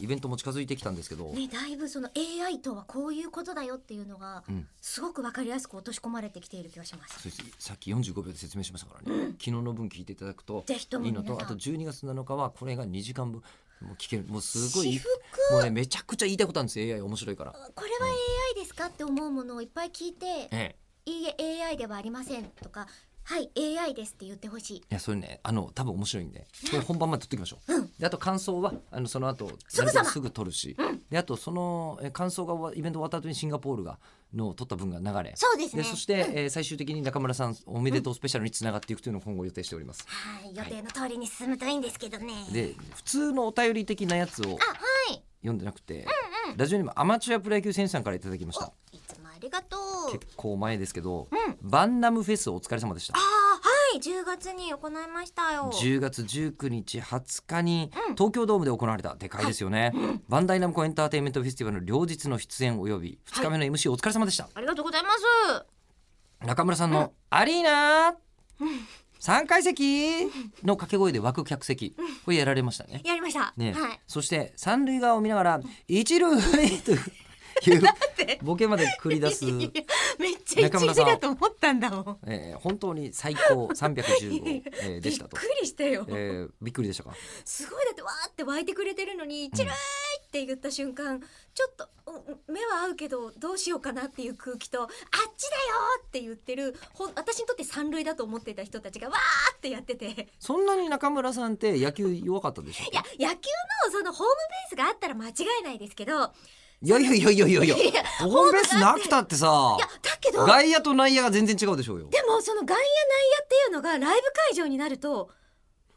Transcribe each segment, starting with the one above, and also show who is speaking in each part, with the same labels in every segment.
Speaker 1: イベントも近づいてきたんですけど、
Speaker 2: ねだいぶその AI とはこういうことだよっていうのが
Speaker 1: うん。
Speaker 2: すごくわかりやすく落とし込まれてきている気がします。
Speaker 1: さっき45秒で説明しましたからね、昨日の分聞いていただくと
Speaker 2: ぜひとも
Speaker 1: いいのとあと12月7日はこれが2時間分もう聞ける。もうすごいもうねめちゃくちゃ言いたいことあるんですよ。AI 面白いから。
Speaker 2: これは AI ですかって思うものをいっぱい聞いて
Speaker 1: ええ。
Speaker 2: いいえ AI ではありませんとかはい AI ですって言ってほしい。
Speaker 1: いやそれねあの多分面白いんでこれ本番まで撮っておきましょう、
Speaker 2: うん。
Speaker 1: であと感想はあのその後
Speaker 2: すぐさま。
Speaker 1: ぐ撮るし、であとそのえ感想が終わイベント終わった後にシンガポールがの撮った分が流れ。
Speaker 2: そうですね。
Speaker 1: でそして、えー最終的に中村さんおめでとうスペシャルにつながっていくというのを今後予定しております、
Speaker 2: はい予定の通りに進むといいんですけどね。
Speaker 1: で普通のお便り的なやつを
Speaker 2: あはい。
Speaker 1: 読んでなくて、ラジオにもアマチュアプロ野球選手さんからいただきました結構前ですけど、
Speaker 2: うん。
Speaker 1: バンナムフェスお疲れ様でした。
Speaker 2: あーはい。10月に行いましたよ。
Speaker 1: 10月19日20日に
Speaker 2: うん。
Speaker 1: 東京ドームで行われたでかいですよね、バンダイナムコエンターテインメントフェスティバルの両日の出演および2日目の MC お疲れ様でした、
Speaker 2: ありがとうございます。
Speaker 1: 中村さんの「アリーナ3階席!」の掛け声で湧く客席これやられましたね。
Speaker 2: やりました。
Speaker 1: ね、
Speaker 2: はい。
Speaker 1: そして三塁側を見ながら「一塁!」という ボケまで繰り出す、
Speaker 2: めっちゃ一塁
Speaker 1: 中村さん
Speaker 2: だと思ったんだもん
Speaker 1: えー本当に最高 315、えーでしたと
Speaker 2: びっく。りしたよ、
Speaker 1: えーびっくりでしたか？
Speaker 2: すごいだってわーって湧いてくれてるのに「チルーイ!」って言った瞬間ちょっとうん目は合うけどどうしようかなっていう空気と「あっちだよ!」って言ってるほん私にとって三塁だと思っていた人たちがわーってやっててい
Speaker 1: そんなに中村さんって野球弱かったでしょ
Speaker 2: や野球のそのホームベースがあったら間違いないですけど
Speaker 1: いやいやいやいやいやいや。
Speaker 2: いや
Speaker 1: ホームベースなくたってさ。
Speaker 2: いやだけど。
Speaker 1: 外野と内野が全然違うでしょうよ。
Speaker 2: でもその外野内野っていうのがライブ会場になると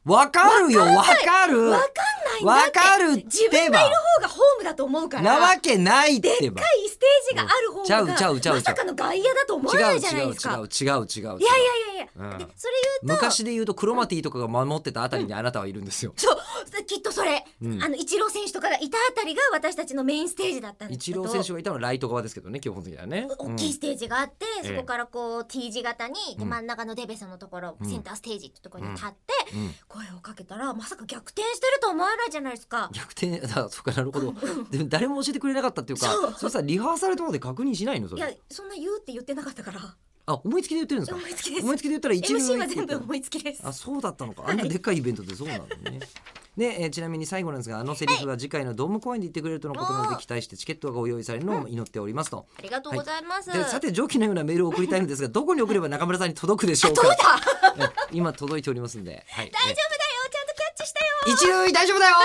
Speaker 1: わかるよわかる。
Speaker 2: わかんない。んだ
Speaker 1: わ
Speaker 2: って
Speaker 1: かるってば。
Speaker 2: 自分がいる方がホームだと思うから
Speaker 1: なわけないっ
Speaker 2: でっか
Speaker 1: てば
Speaker 2: いステージがある方が
Speaker 1: ちゃうちゃうちゃう
Speaker 2: まさかの外野だと思わ
Speaker 1: 違
Speaker 2: ないじゃな
Speaker 1: う違違う
Speaker 2: いうですか
Speaker 1: 違う違う違う。
Speaker 2: いやいやいやいや、
Speaker 1: うん。
Speaker 2: でそれ言うと。
Speaker 1: 昔で言うとクロマティとかが守ってたあたりにあなたはいるんですよ。
Speaker 2: そうきっとそれ、
Speaker 1: うん。
Speaker 2: あのイチロー選手とかがいたあたりが私たちのメインステージだったんです
Speaker 1: イチ
Speaker 2: けど
Speaker 1: ロー選手がいたのはライト側ですけどね基本的にはね。
Speaker 2: 大きいステージがあって、
Speaker 1: ええ。
Speaker 2: そこからこう T 字型に、で
Speaker 1: うん。
Speaker 2: 真ん中のデベソのところ、
Speaker 1: うん。
Speaker 2: センターステージってところに立って、
Speaker 1: うん。うん。
Speaker 2: 声をかけたらまさか逆転してると思わないじゃないですか。
Speaker 1: 逆転だそうかなるほど。でも誰も教えてくれなかったっていうか
Speaker 2: そう。
Speaker 1: それさリハーサルとかで確認しないのそ
Speaker 2: いや
Speaker 1: れ
Speaker 2: そんな言うって言ってなかったから。
Speaker 1: あ思いつきで言ってるんですか？
Speaker 2: 思いつきです。
Speaker 1: 思いつきで言ったら一塁
Speaker 2: MC は全部思いつきです。
Speaker 1: あそうだったのか。あんなでっかいイベントでそうなのね。で、えーちなみに最後なんですがあのセリフは次回のドーム公演で言ってくれるとのことなので期待してチケットがご用意されるのを祈っておりますと。
Speaker 2: ありがとうございます。
Speaker 1: でさて上記のようなメールを送りたいのですがどこに送れば中村さんに届くでしょうか？
Speaker 2: 届いた。
Speaker 1: え今届いておりますんで、はい、
Speaker 2: 大丈夫だよ。ちゃんとキャッチしたよ。
Speaker 1: え一塁大丈夫だよ